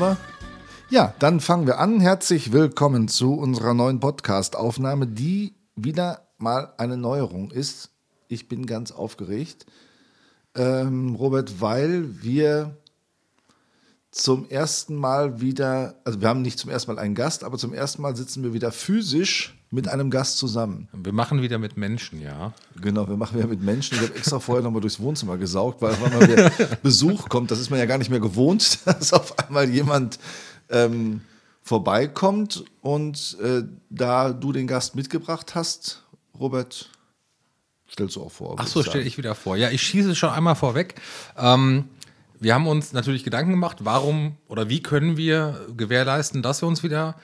Wir? Ja, dann fangen wir an. Herzlich willkommen zu unserer neuen Podcast-Aufnahme, die wieder mal eine Neuerung ist. Ich bin ganz aufgeregt, ähm, Robert, weil wir zum ersten Mal wieder, also wir haben nicht zum ersten Mal einen Gast, aber zum ersten Mal sitzen wir wieder physisch mit einem Gast zusammen. Wir machen wieder mit Menschen, ja. Genau, wir machen wieder mit Menschen. Ich habe extra vorher nochmal durchs Wohnzimmer gesaugt, weil wenn mal wieder Besuch kommt, das ist man ja gar nicht mehr gewohnt, dass auf einmal jemand ähm, vorbeikommt. Und äh, da du den Gast mitgebracht hast, Robert, stellst du auch vor. Ach so, stelle ich wieder vor. Ja, ich schieße schon einmal vorweg. Ähm, wir haben uns natürlich Gedanken gemacht, warum oder wie können wir gewährleisten, dass wir uns wieder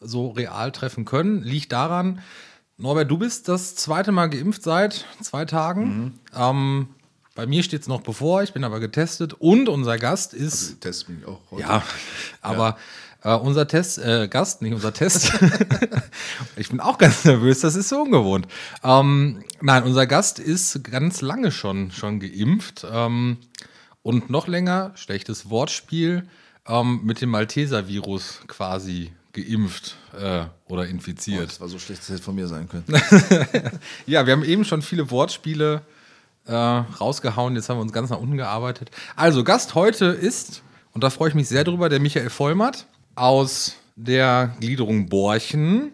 so real treffen können. Liegt daran, Norbert, du bist das zweite Mal geimpft seit zwei Tagen. Mhm. Ähm, bei mir steht es noch bevor, ich bin aber getestet und unser Gast ist. Also, Test bin ich auch heute. Ja, aber ja. Äh, unser Test, äh, Gast, nicht unser Test. ich bin auch ganz nervös, das ist so ungewohnt. Ähm, nein, unser Gast ist ganz lange schon, schon geimpft. Ähm, und noch länger, schlechtes Wortspiel, ähm, mit dem Malteser-Virus quasi geimpft äh, oder infiziert. Oh, das war so schlecht, das hätte von mir sein können. ja, wir haben eben schon viele Wortspiele äh, rausgehauen, jetzt haben wir uns ganz nach unten gearbeitet. Also, Gast heute ist, und da freue ich mich sehr drüber, der Michael Vollmatt aus der Gliederung Borchen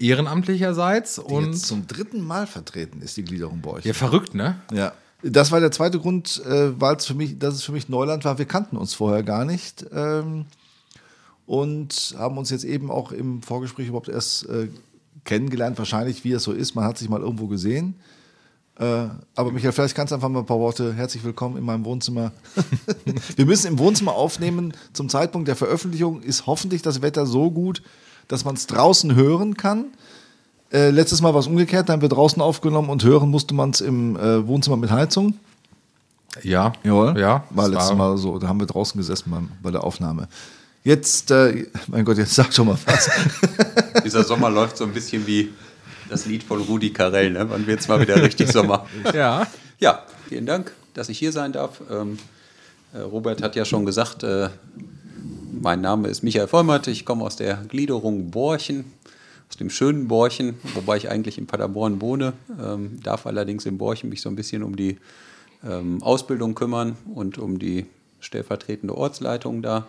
ehrenamtlicherseits. Die und zum dritten Mal vertreten ist die Gliederung Borchen. Ja, verrückt, ne? Ja. Das war der zweite Grund, äh, weil es für mich, dass es für mich Neuland war. Wir kannten uns vorher gar nicht ähm, und haben uns jetzt eben auch im Vorgespräch überhaupt erst äh, kennengelernt. Wahrscheinlich, wie es so ist. Man hat sich mal irgendwo gesehen. Äh, aber Michael, vielleicht kannst du einfach mal ein paar Worte. Herzlich willkommen in meinem Wohnzimmer. wir müssen im Wohnzimmer aufnehmen. Zum Zeitpunkt der Veröffentlichung ist hoffentlich das Wetter so gut, dass man es draußen hören kann. Äh, letztes Mal war es umgekehrt, da haben wir draußen aufgenommen und hören musste man es im äh, Wohnzimmer mit Heizung. Ja. Jawohl. Ja. War letztes war Mal so, da haben wir draußen gesessen beim, bei der Aufnahme. Jetzt, äh, mein Gott, jetzt sag schon mal was. Dieser Sommer läuft so ein bisschen wie das Lied von Rudi Carell, ne? Wann wird es mal wieder richtig Sommer? ja. Ja, vielen Dank, dass ich hier sein darf. Ähm, äh, Robert hat ja schon gesagt, äh, mein Name ist Michael Vollmatt, ich komme aus der Gliederung Borchen aus dem schönen Borchen, wobei ich eigentlich in Paderborn wohne, ähm, darf allerdings in Borchen mich so ein bisschen um die ähm, Ausbildung kümmern und um die stellvertretende Ortsleitung da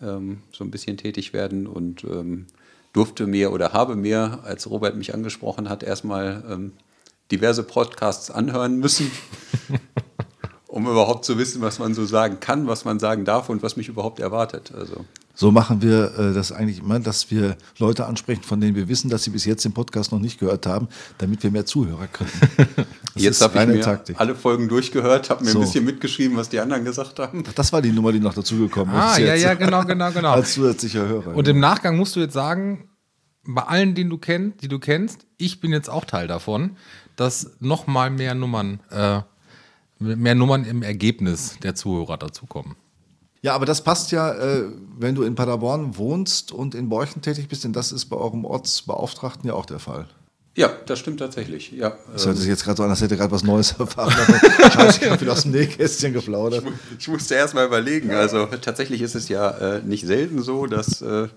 ähm, so ein bisschen tätig werden und ähm, durfte mir oder habe mir, als Robert mich angesprochen hat, erstmal ähm, diverse Podcasts anhören müssen. um überhaupt zu wissen, was man so sagen kann, was man sagen darf und was mich überhaupt erwartet. Also so machen wir äh, das eigentlich immer, dass wir Leute ansprechen, von denen wir wissen, dass sie bis jetzt den Podcast noch nicht gehört haben, damit wir mehr Zuhörer kriegen. jetzt habe ich mir Taktik. alle Folgen durchgehört, habe mir so. ein bisschen mitgeschrieben, was die anderen gesagt haben. Das war die Nummer, die noch dazugekommen ist. Ah, ja, ja, genau, genau, genau. Als zusätzlicher Hörer. Und im Nachgang musst du jetzt sagen, bei allen, den du kennst, die du kennst, ich bin jetzt auch Teil davon, dass noch mal mehr Nummern, äh, mehr Nummern im Ergebnis der Zuhörer dazukommen. Ja, aber das passt ja, äh, wenn du in Paderborn wohnst und in Borchen tätig bist, denn das ist bei eurem Ortsbeauftragten ja auch der Fall. Ja, das stimmt tatsächlich. Ja, das hört sich jetzt gerade so an, als hätte gerade was Neues erfahren. Scheiße, ich habe wieder aus dem Nähkästchen geplaudert. Ich, ich musste erst mal überlegen. Also tatsächlich ist es ja äh, nicht selten so, dass äh,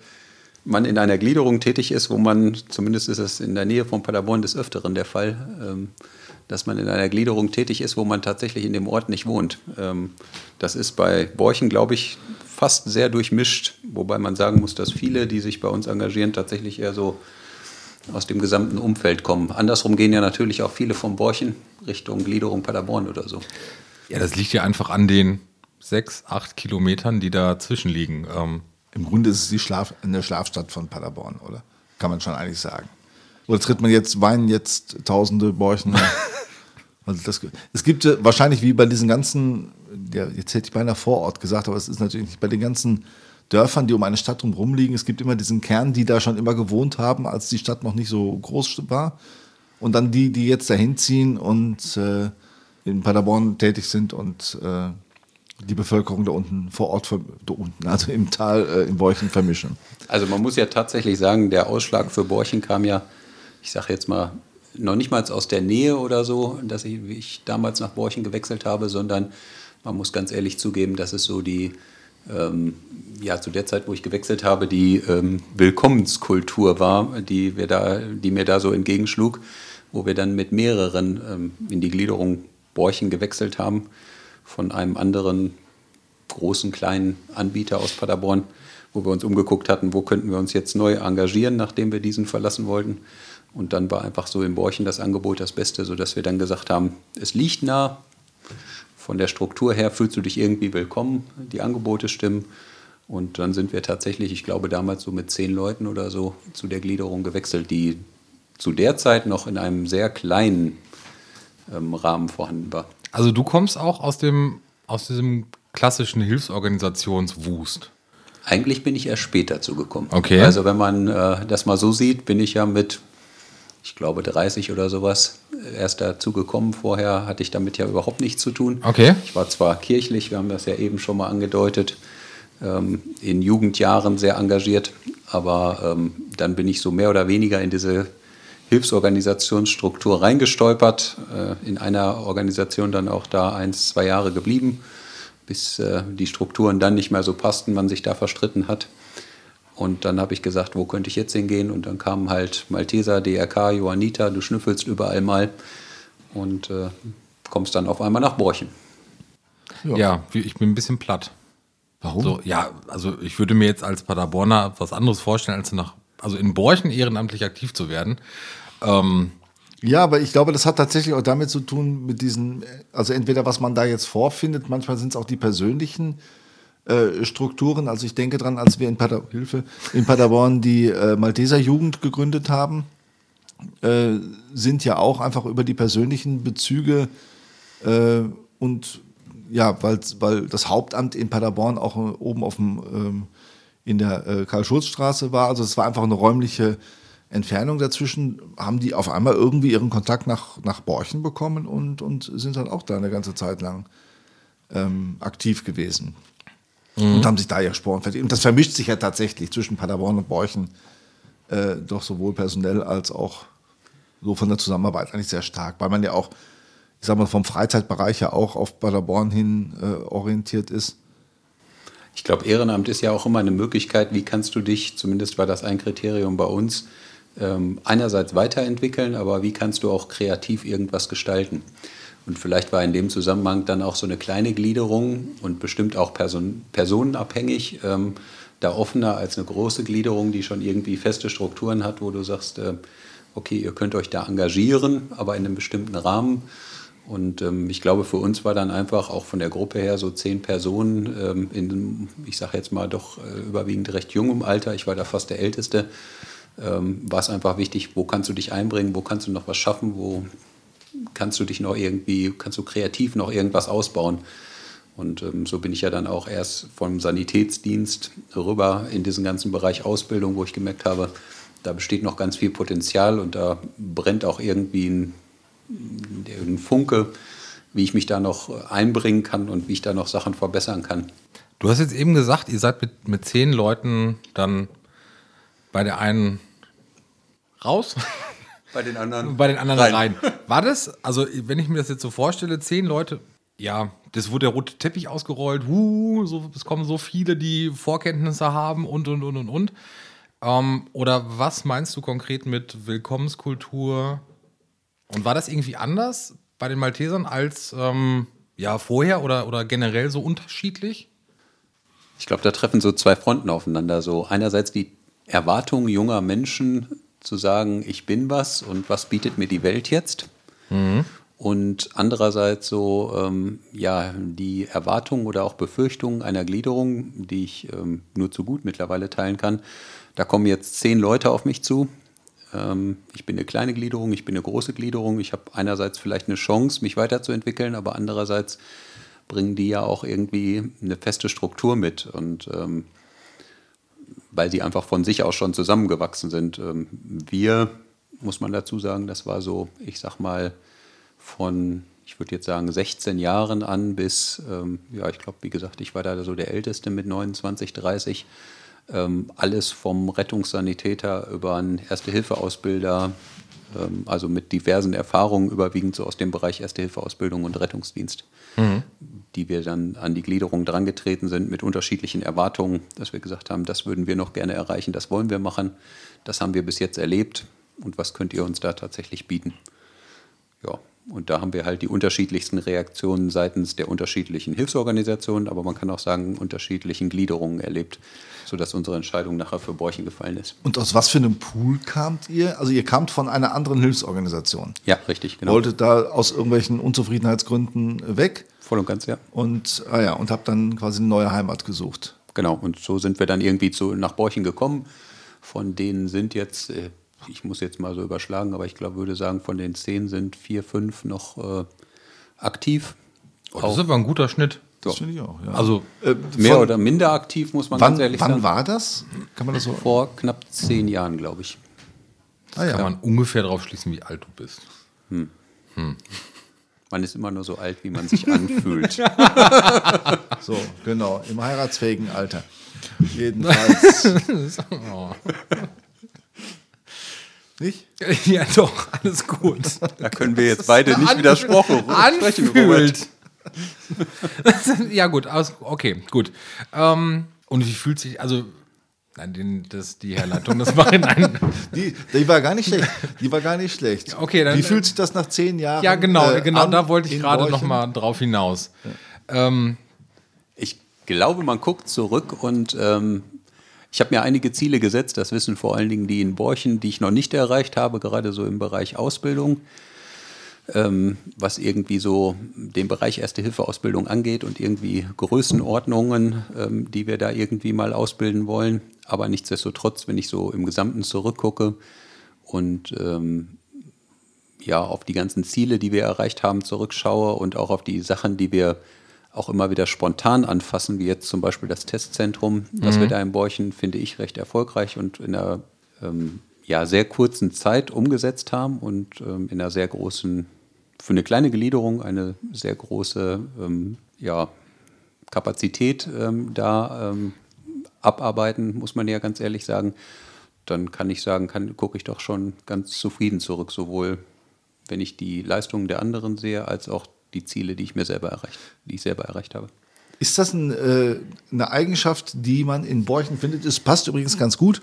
man in einer Gliederung tätig ist, wo man, zumindest ist es in der Nähe von Paderborn des Öfteren der Fall, ähm, dass man in einer Gliederung tätig ist, wo man tatsächlich in dem Ort nicht wohnt. Ähm, das ist bei Borchen, glaube ich, fast sehr durchmischt, wobei man sagen muss, dass viele, die sich bei uns engagieren, tatsächlich eher so aus dem gesamten Umfeld kommen. Andersrum gehen ja natürlich auch viele von Borchen Richtung Gliederung Paderborn oder so. Ja, das liegt ja einfach an den sechs, acht Kilometern, die dazwischen liegen. Ähm Im Grunde ist es die Schlaf eine Schlafstadt von Paderborn, oder? Kann man schon eigentlich sagen. Oder tritt man jetzt, weinen jetzt tausende Borchen Also das, es gibt wahrscheinlich wie bei diesen ganzen, ja, jetzt hätte ich beinahe Vorort gesagt, aber es ist natürlich nicht bei den ganzen Dörfern, die um eine Stadt drumherum liegen. Es gibt immer diesen Kern, die da schon immer gewohnt haben, als die Stadt noch nicht so groß war. Und dann die, die jetzt dahin ziehen und äh, in Paderborn tätig sind und äh, die Bevölkerung da unten vor Ort, da unten, also im Tal, äh, in Borchen vermischen. Also man muss ja tatsächlich sagen, der Ausschlag für Borchen kam ja, ich sage jetzt mal, noch nicht mal aus der Nähe oder so, dass ich, ich damals nach Borchen gewechselt habe, sondern man muss ganz ehrlich zugeben, dass es so die ähm, ja, zu der Zeit, wo ich gewechselt habe, die ähm, Willkommenskultur war, die, wir da, die mir da so entgegenschlug, wo wir dann mit mehreren ähm, in die Gliederung Borchen gewechselt haben, von einem anderen großen, kleinen Anbieter aus Paderborn, wo wir uns umgeguckt hatten, wo könnten wir uns jetzt neu engagieren, nachdem wir diesen verlassen wollten. Und dann war einfach so in Borchen das Angebot das Beste, sodass wir dann gesagt haben, es liegt nah, von der Struktur her fühlst du dich irgendwie willkommen, die Angebote stimmen. Und dann sind wir tatsächlich, ich glaube damals so mit zehn Leuten oder so, zu der Gliederung gewechselt, die zu der Zeit noch in einem sehr kleinen ähm, Rahmen vorhanden war. Also du kommst auch aus dem aus diesem klassischen Hilfsorganisationswust. Eigentlich bin ich erst später zugekommen. Okay. Also wenn man äh, das mal so sieht, bin ich ja mit, ich glaube 30 oder sowas erst dazu gekommen. Vorher hatte ich damit ja überhaupt nichts zu tun. Okay. Ich war zwar kirchlich, wir haben das ja eben schon mal angedeutet, ähm, in Jugendjahren sehr engagiert, aber ähm, dann bin ich so mehr oder weniger in diese Hilfsorganisationsstruktur reingestolpert, äh, in einer Organisation dann auch da eins, zwei Jahre geblieben, bis äh, die Strukturen dann nicht mehr so passten, man sich da verstritten hat. Und dann habe ich gesagt, wo könnte ich jetzt hingehen? Und dann kamen halt Malteser, DRK, Johanniter, du schnüffelst überall mal und äh, kommst dann auf einmal nach Borchen. Ja. ja, ich bin ein bisschen platt. Warum? So, ja, also ich würde mir jetzt als Paderborner was anderes vorstellen, als nach, also in Borchen ehrenamtlich aktiv zu werden. Ähm, ja, aber ich glaube, das hat tatsächlich auch damit zu tun, mit diesen, also entweder was man da jetzt vorfindet, manchmal sind es auch die persönlichen äh, Strukturen. Also ich denke dran, als wir in, Pader Hilfe, in Paderborn die äh, Malteser Jugend gegründet haben, äh, sind ja auch einfach über die persönlichen Bezüge äh, und ja, weil, weil das Hauptamt in Paderborn auch äh, oben auf dem, ähm, in der Karl-Schulz-Straße war. Also es war einfach eine räumliche Entfernung dazwischen, haben die auf einmal irgendwie ihren Kontakt nach, nach Borchen bekommen und, und sind dann auch da eine ganze Zeit lang ähm, aktiv gewesen. Mhm. Und haben sich da ja Sporen verdient. Und das vermischt sich ja tatsächlich zwischen Paderborn und Borchen äh, doch sowohl personell als auch so von der Zusammenarbeit eigentlich sehr stark, weil man ja auch ich sag mal, vom Freizeitbereich ja auch auf Paderborn hin äh, orientiert ist. Ich glaube, Ehrenamt ist ja auch immer eine Möglichkeit, wie kannst du dich, zumindest war das ein Kriterium bei uns, ähm, einerseits weiterentwickeln, aber wie kannst du auch kreativ irgendwas gestalten? Und vielleicht war in dem Zusammenhang dann auch so eine kleine Gliederung und bestimmt auch person personenabhängig ähm, da offener als eine große Gliederung, die schon irgendwie feste Strukturen hat, wo du sagst, äh, okay, ihr könnt euch da engagieren, aber in einem bestimmten Rahmen. Und ähm, ich glaube, für uns war dann einfach auch von der Gruppe her so zehn Personen ähm, in, ich sage jetzt mal, doch äh, überwiegend recht jungem Alter. Ich war da fast der Älteste. Ähm, war es einfach wichtig, wo kannst du dich einbringen, wo kannst du noch was schaffen, wo kannst du dich noch irgendwie, kannst du kreativ noch irgendwas ausbauen. Und ähm, so bin ich ja dann auch erst vom Sanitätsdienst rüber in diesen ganzen Bereich Ausbildung, wo ich gemerkt habe, da besteht noch ganz viel Potenzial und da brennt auch irgendwie ein ein Funke, wie ich mich da noch einbringen kann und wie ich da noch Sachen verbessern kann. Du hast jetzt eben gesagt, ihr seid mit, mit zehn Leuten dann bei der einen raus. Bei den anderen. Bei den anderen rein. rein. War das, also wenn ich mir das jetzt so vorstelle, zehn Leute, ja, das wurde der rote Teppich ausgerollt, huh, so, es kommen so viele, die Vorkenntnisse haben und und und und und. Ähm, oder was meinst du konkret mit Willkommenskultur? Und war das irgendwie anders bei den Maltesern als ähm, ja, vorher oder, oder generell so unterschiedlich? Ich glaube, da treffen so zwei Fronten aufeinander. So einerseits die Erwartung junger Menschen zu sagen, ich bin was und was bietet mir die Welt jetzt? Mhm. Und andererseits so, ähm, ja, die Erwartungen oder auch Befürchtungen einer Gliederung, die ich ähm, nur zu gut mittlerweile teilen kann. Da kommen jetzt zehn Leute auf mich zu, ähm, ich bin eine kleine Gliederung, ich bin eine große Gliederung. Ich habe einerseits vielleicht eine Chance, mich weiterzuentwickeln, aber andererseits bringen die ja auch irgendwie eine feste Struktur mit. Und ähm, weil sie einfach von sich aus schon zusammengewachsen sind. Ähm, wir, muss man dazu sagen, das war so, ich sag mal, von, ich würde jetzt sagen, 16 Jahren an bis, ähm, ja, ich glaube, wie gesagt, ich war da so der Älteste mit 29, 30 ähm, alles vom Rettungssanitäter über einen Erste-Hilfe-Ausbilder, ähm, also mit diversen Erfahrungen, überwiegend so aus dem Bereich Erste-Hilfe-Ausbildung und Rettungsdienst, mhm. die wir dann an die Gliederung drangetreten sind mit unterschiedlichen Erwartungen, dass wir gesagt haben, das würden wir noch gerne erreichen, das wollen wir machen, das haben wir bis jetzt erlebt und was könnt ihr uns da tatsächlich bieten? Ja, und da haben wir halt die unterschiedlichsten Reaktionen seitens der unterschiedlichen Hilfsorganisationen, aber man kann auch sagen, unterschiedlichen Gliederungen erlebt, sodass unsere Entscheidung nachher für Borchen gefallen ist. Und aus was für einem Pool kamt ihr? Also ihr kamt von einer anderen Hilfsorganisation. Ja, richtig, genau. Wolltet da aus irgendwelchen Unzufriedenheitsgründen weg? Voll und ganz, ja. Und, ah ja, und habt dann quasi eine neue Heimat gesucht. Genau, und so sind wir dann irgendwie zu, nach Borchen gekommen. Von denen sind jetzt, äh, ich muss jetzt mal so überschlagen, aber ich glaube, würde sagen, von den zehn sind vier, fünf noch äh, aktiv. Oh, das ist aber ein guter Schnitt. Das finde ich auch, ja. Also äh, mehr oder minder aktiv, muss man wann, ganz ehrlich wann sagen. Wann war das? Kann man das so? Vor knapp zehn Jahren, glaube ich. Ah, ja. Kann man ungefähr darauf schließen, wie alt du bist. Hm. Hm. Man ist immer nur so alt, wie man sich anfühlt. so, genau, im heiratsfähigen Alter. Jedenfalls. oh. Nicht? Ja, doch, alles gut. Da können wir jetzt beide nicht widersprochen Robert. ja, gut, okay, gut. Ähm, und wie fühlt sich, also Nein, den, das, die Herleitung, das war in einem. Die, die war gar nicht schlecht. Die war gar nicht schlecht. Okay, dann, Wie fühlt sich das nach zehn Jahren? Ja, genau, äh, genau, da wollte ich gerade noch mal drauf hinaus. Ja. Ähm, ich glaube, man guckt zurück und ähm, ich habe mir einige Ziele gesetzt, das wissen vor allen Dingen die in Borchen, die ich noch nicht erreicht habe, gerade so im Bereich Ausbildung, ähm, was irgendwie so den Bereich Erste-Hilfe-Ausbildung angeht und irgendwie Größenordnungen, ähm, die wir da irgendwie mal ausbilden wollen. Aber nichtsdestotrotz, wenn ich so im Gesamten zurückgucke und ähm, ja, auf die ganzen Ziele, die wir erreicht haben, zurückschaue und auch auf die Sachen, die wir auch immer wieder spontan anfassen, wie jetzt zum Beispiel das Testzentrum, mhm. das wir da in Borchen, finde ich, recht erfolgreich und in einer ähm, ja, sehr kurzen Zeit umgesetzt haben und ähm, in einer sehr großen, für eine kleine Gliederung eine sehr große ähm, ja, Kapazität ähm, da ähm, abarbeiten, muss man ja ganz ehrlich sagen. Dann kann ich sagen, gucke ich doch schon ganz zufrieden zurück, sowohl wenn ich die Leistungen der anderen sehe, als auch die Ziele, die ich mir selber erreicht, die ich selber erreicht habe. Ist das ein, äh, eine Eigenschaft, die man in Borchen findet? Es passt übrigens ganz gut.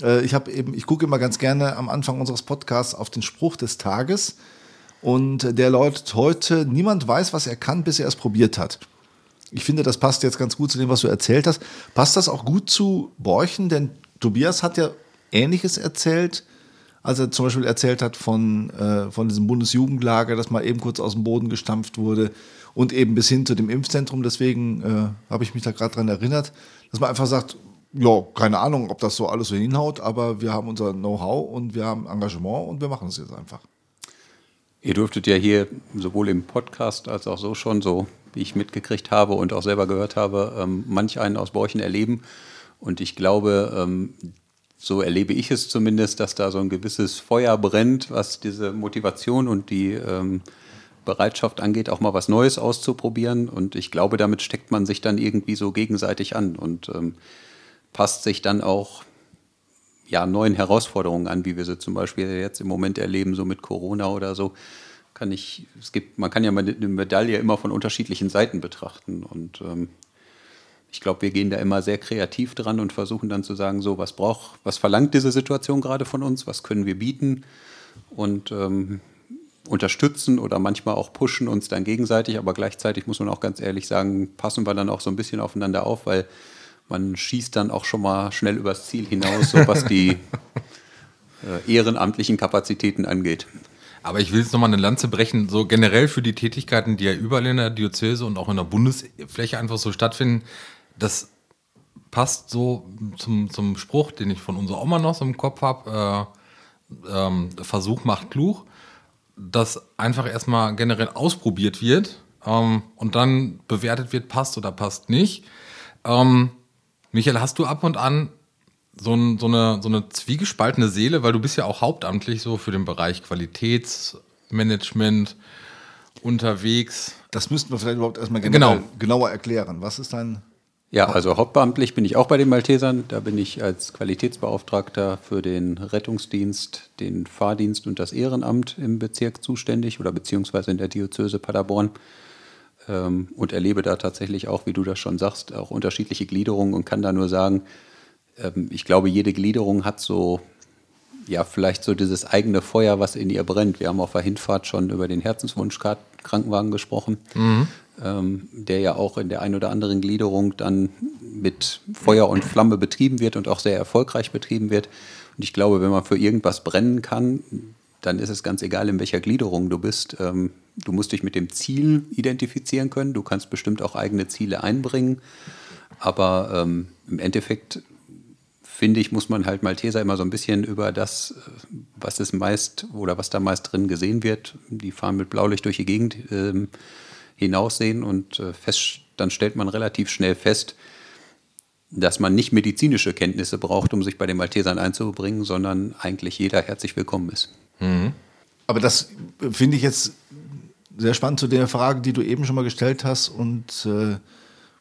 Äh, ich habe eben, ich gucke immer ganz gerne am Anfang unseres Podcasts auf den Spruch des Tages. Und der lautet heute: Niemand weiß, was er kann, bis er es probiert hat. Ich finde, das passt jetzt ganz gut zu dem, was du erzählt hast. Passt das auch gut zu Borchen? Denn Tobias hat ja Ähnliches erzählt als er zum Beispiel erzählt hat von, äh, von diesem Bundesjugendlager, das mal eben kurz aus dem Boden gestampft wurde und eben bis hin zu dem Impfzentrum. Deswegen äh, habe ich mich da gerade dran erinnert, dass man einfach sagt, ja, keine Ahnung, ob das so alles so hinhaut, aber wir haben unser Know-how und wir haben Engagement und wir machen es jetzt einfach. Ihr dürftet ja hier sowohl im Podcast als auch so schon, so wie ich mitgekriegt habe und auch selber gehört habe, ähm, manch einen aus Borchen erleben. Und ich glaube, ähm, so erlebe ich es zumindest, dass da so ein gewisses Feuer brennt, was diese Motivation und die ähm, Bereitschaft angeht, auch mal was Neues auszuprobieren. Und ich glaube, damit steckt man sich dann irgendwie so gegenseitig an und ähm, passt sich dann auch ja, neuen Herausforderungen an, wie wir sie zum Beispiel jetzt im Moment erleben, so mit Corona oder so. Kann ich, es gibt, man kann ja eine Medaille immer von unterschiedlichen Seiten betrachten. Und ähm, ich glaube, wir gehen da immer sehr kreativ dran und versuchen dann zu sagen, so, was braucht, was verlangt diese Situation gerade von uns, was können wir bieten? Und ähm, unterstützen oder manchmal auch pushen uns dann gegenseitig, aber gleichzeitig muss man auch ganz ehrlich sagen, passen wir dann auch so ein bisschen aufeinander auf, weil man schießt dann auch schon mal schnell übers Ziel hinaus, so was die äh, ehrenamtlichen Kapazitäten angeht. Aber ich will jetzt nochmal eine Lanze brechen, so generell für die Tätigkeiten, die ja überall in der Diözese und auch in der Bundesfläche einfach so stattfinden das passt so zum, zum Spruch, den ich von unserer Oma noch so im Kopf habe. Äh, ähm, Versuch macht klug, dass einfach erstmal generell ausprobiert wird ähm, und dann bewertet wird, passt oder passt nicht. Ähm, Michael, hast du ab und an so, ein, so, eine, so eine zwiegespaltene Seele, weil du bist ja auch hauptamtlich so für den Bereich Qualitätsmanagement unterwegs. Das müssten wir vielleicht überhaupt erstmal genau. genauer erklären. Was ist dein ja, also hauptbeamtlich bin ich auch bei den Maltesern. Da bin ich als Qualitätsbeauftragter für den Rettungsdienst, den Fahrdienst und das Ehrenamt im Bezirk zuständig oder beziehungsweise in der Diözese Paderborn. ähm, und erlebe da tatsächlich auch, wie du das schon sagst, auch unterschiedliche Gliederungen und kann da nur sagen, ähm, ich glaube, jede Gliederung hat so, ja, vielleicht so dieses eigene Feuer, was in ihr brennt. Wir haben auf der Hinfahrt schon über den Herzenswunsch-Krankenwagen gesprochen, mhm. Ähm, der ja auch in der einen oder anderen Gliederung dann mit Feuer und Flamme betrieben wird und auch sehr erfolgreich betrieben wird. Und ich glaube, wenn man für irgendwas brennen kann, dann ist es ganz egal, in welcher Gliederung du bist. Ähm, du musst dich mit dem Ziel identifizieren können. Du kannst bestimmt auch eigene Ziele einbringen. Aber ähm, im Endeffekt finde ich, muss man halt Malteser immer so ein bisschen über das, was es meist oder was da meist drin gesehen wird, die fahren mit Blaulicht durch die Gegend ähm, hinaussehen und äh, fest, dann stellt man relativ schnell fest, dass man nicht medizinische Kenntnisse braucht, um sich bei den Maltesern einzubringen, sondern eigentlich jeder herzlich willkommen ist. Mhm. Aber das finde ich jetzt sehr spannend zu der Frage, die du eben schon mal gestellt hast und äh,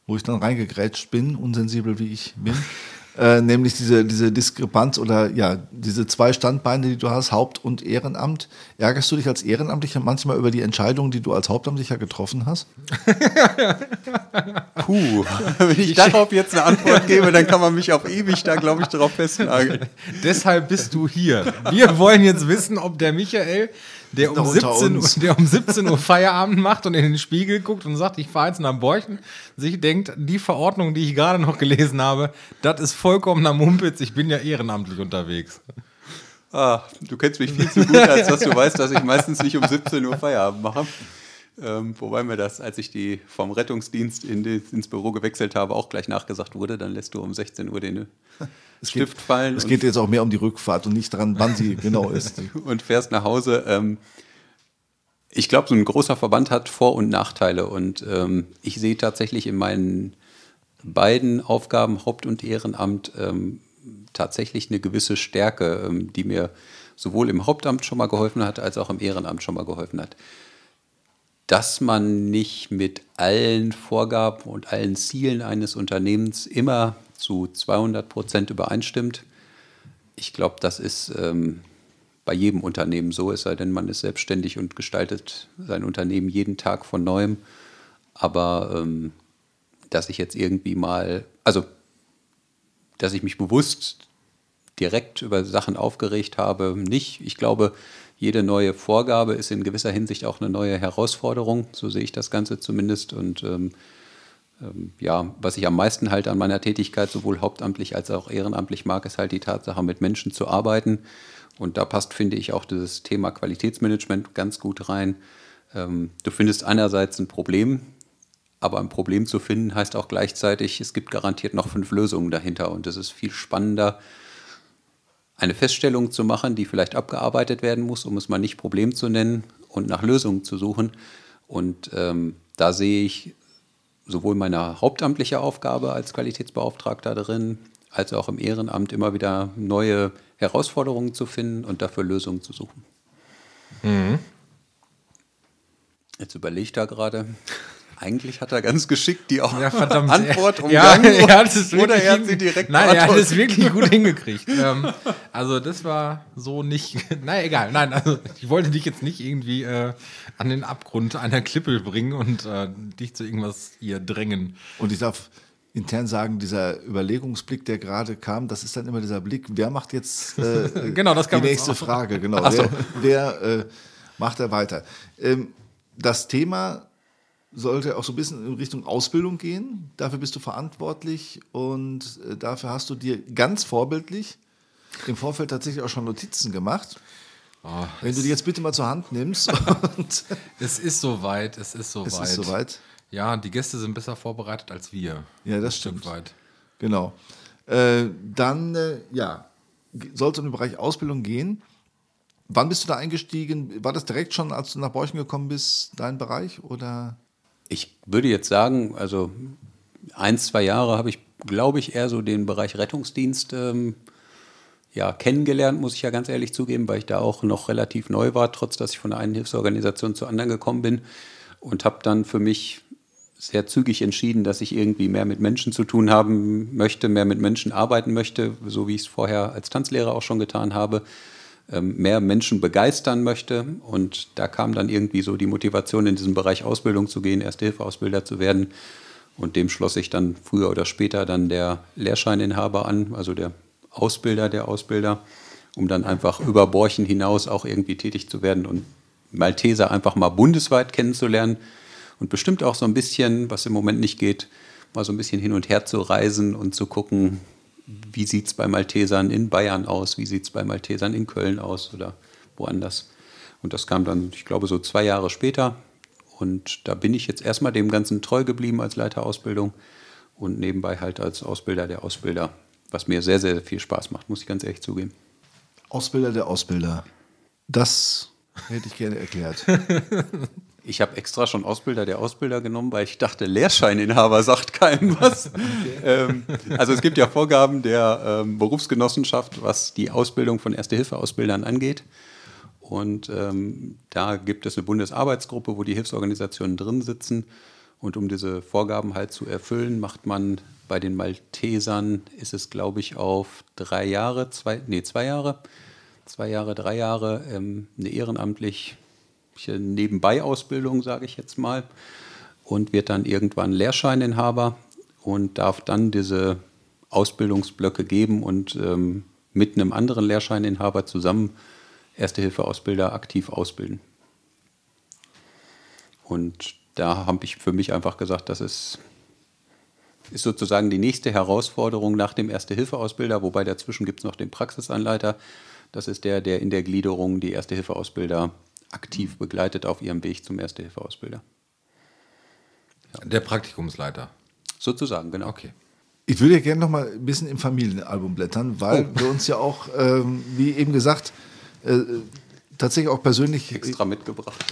wo ich dann reingegrätscht bin, unsensibel wie ich bin. Äh, nämlich diese, diese Diskrepanz oder ja, diese zwei Standbeine, die du hast, Haupt- und Ehrenamt. Ärgerst du dich als Ehrenamtlicher manchmal über die Entscheidungen, die du als Hauptamtlicher getroffen hast? Puh, wenn ich darauf jetzt eine Antwort gebe, dann kann man mich auf ewig da, glaube ich, darauf festnageln. Deshalb bist du hier. Wir wollen jetzt wissen, ob der Michael der um, 17 Uhr, der um 17 Uhr Feierabend macht und in den Spiegel guckt und sagt, ich fahre jetzt nach Borchen, sich denkt, die Verordnung, die ich gerade noch gelesen habe, das ist vollkommener Mumpitz, ich bin ja ehrenamtlich unterwegs. Ah, du kennst mich viel zu gut, als dass du weißt, dass ich meistens nicht um 17 Uhr Feierabend mache. Ähm, wobei mir das, als ich die vom Rettungsdienst in die, ins Büro gewechselt habe, auch gleich nachgesagt wurde, dann lässt du um 16 Uhr den es Stift geht, fallen. Es geht jetzt auch mehr um die Rückfahrt und nicht daran, wann sie genau ist. und fährst nach Hause. Ähm, ich glaube, so ein großer Verband hat Vor- und Nachteile und ähm, ich sehe tatsächlich in meinen beiden Aufgaben, Haupt- und Ehrenamt, ähm, tatsächlich eine gewisse Stärke, ähm, die mir sowohl im Hauptamt schon mal geholfen hat, als auch im Ehrenamt schon mal geholfen hat dass man nicht mit allen Vorgaben und allen Zielen eines Unternehmens immer zu 200 Prozent übereinstimmt. Ich glaube, das ist ähm, bei jedem Unternehmen so, es sei denn, man ist selbstständig und gestaltet sein Unternehmen jeden Tag von neuem. Aber ähm, dass ich jetzt irgendwie mal, also dass ich mich bewusst direkt über Sachen aufgeregt habe, nicht. Ich glaube, jede neue Vorgabe ist in gewisser Hinsicht auch eine neue Herausforderung. So sehe ich das Ganze zumindest. Und ähm, ähm, ja, was ich am meisten halt an meiner Tätigkeit sowohl hauptamtlich als auch ehrenamtlich mag, ist halt die Tatsache, mit Menschen zu arbeiten. Und da passt, finde ich, auch dieses Thema Qualitätsmanagement ganz gut rein. Ähm, du findest einerseits ein Problem, aber ein Problem zu finden heißt auch gleichzeitig, es gibt garantiert noch fünf Lösungen dahinter. Und es ist viel spannender, eine Feststellung zu machen, die vielleicht abgearbeitet werden muss, um es mal nicht Problem zu nennen und nach Lösungen zu suchen. Und ähm, da sehe ich sowohl meine hauptamtliche Aufgabe als Qualitätsbeauftragter darin, als auch im Ehrenamt immer wieder neue Herausforderungen zu finden und dafür Lösungen zu suchen. Mhm. Jetzt überlege ich da gerade. Eigentlich hat er ganz geschickt die ja, verdammt, Antwort umgangen. Ja, er hat es oder er hat sie direkt Nein, er hat es wirklich gut hingekriegt. ähm, also das war so nicht. Naja, egal. Nein, also ich wollte dich jetzt nicht irgendwie äh, an den Abgrund einer Klippe bringen und äh, dich zu irgendwas hier drängen. Und ich darf intern sagen, dieser Überlegungsblick, der gerade kam, das ist dann immer dieser Blick, wer macht jetzt äh, genau, das die nächste Frage? Genau, so. wer, wer äh, macht er weiter? Ähm, das Thema sollte auch so ein bisschen in Richtung Ausbildung gehen. Dafür bist du verantwortlich und äh, dafür hast du dir ganz vorbildlich im Vorfeld tatsächlich auch schon Notizen gemacht. Oh, Wenn du die jetzt bitte mal zur Hand nimmst. es ist soweit, es ist soweit. Es ist soweit. Ja, die Gäste sind besser vorbereitet als wir. Ja, das stimmt. Weit. Genau. Äh, dann, äh, ja, soll es um den Bereich Ausbildung gehen. Wann bist du da eingestiegen? War das direkt schon, als du nach Borchen gekommen bist, dein Bereich? Oder? Ich würde jetzt sagen, also ein, zwei Jahre habe ich, glaube ich, eher so den Bereich Rettungsdienst ähm, ja, kennengelernt, muss ich ja ganz ehrlich zugeben, weil ich da auch noch relativ neu war, trotz dass ich von der einen Hilfsorganisation zur anderen gekommen bin und habe dann für mich sehr zügig entschieden, dass ich irgendwie mehr mit Menschen zu tun haben möchte, mehr mit Menschen arbeiten möchte, so wie ich es vorher als Tanzlehrer auch schon getan habe. Ähm, mehr Menschen begeistern möchte. Und da kam dann irgendwie so die Motivation, in diesen Bereich Ausbildung zu gehen, Erste-Hilfe-Ausbilder zu werden. Und dem schloss sich dann früher oder später dann der Lehrscheininhaber an, also der Ausbilder der Ausbilder, um dann einfach über Borchen hinaus auch irgendwie tätig zu werden und Malteser einfach mal bundesweit kennenzulernen und bestimmt auch so ein bisschen, was im Moment nicht geht, mal so ein bisschen hin und her zu reisen und zu gucken, wie sieht es bei Maltesern in Bayern aus, wie sieht es bei Maltesern in Köln aus oder woanders. Und das kam dann, ich glaube, so zwei Jahre später. Und da bin ich jetzt erstmal dem Ganzen treu geblieben als Leiter Ausbildung und nebenbei halt als Ausbilder der Ausbilder, was mir sehr, sehr viel Spaß macht, muss ich ganz ehrlich zugeben. Ausbilder der Ausbilder. Das hätte ich gerne erklärt. Ich habe extra schon Ausbilder der Ausbilder genommen, weil ich dachte, Lehrscheininhaber sagt keinem was. ähm, also es gibt ja Vorgaben der ähm, Berufsgenossenschaft, was die Ausbildung von Erste-Hilfe-Ausbildern angeht. Und ähm, da gibt es eine Bundesarbeitsgruppe, wo die Hilfsorganisationen drin sitzen. Und um diese Vorgaben halt zu erfüllen, macht man bei den Maltesern, ist es glaube ich auf drei Jahre, zwei, nee, zwei Jahre, zwei Jahre, drei Jahre ähm, eine ehrenamtlich Nebenbei-Ausbildung, sage ich jetzt mal, und wird dann irgendwann Lehrscheininhaber und darf dann diese Ausbildungsblöcke geben und ähm, mit einem anderen Lehrscheininhaber zusammen Erste-Hilfe-Ausbilder aktiv ausbilden. Und da habe ich für mich einfach gesagt, das ist, ist sozusagen die nächste Herausforderung nach dem Erste-Hilfe-Ausbilder, wobei dazwischen gibt es noch den Praxisanleiter. Das ist der, der in der Gliederung die Erste-Hilfe-Ausbilder aktiv begleitet auf ihrem Weg zum Erste-Hilfe-Ausbilder. Ja. Der Praktikumsleiter. Sozusagen, genau. Okay. Ich würde ja gerne noch mal ein bisschen im Familienalbum blättern, weil oh. wir uns ja auch, ähm, wie eben gesagt, äh, tatsächlich auch persönlich. Extra mitgebracht.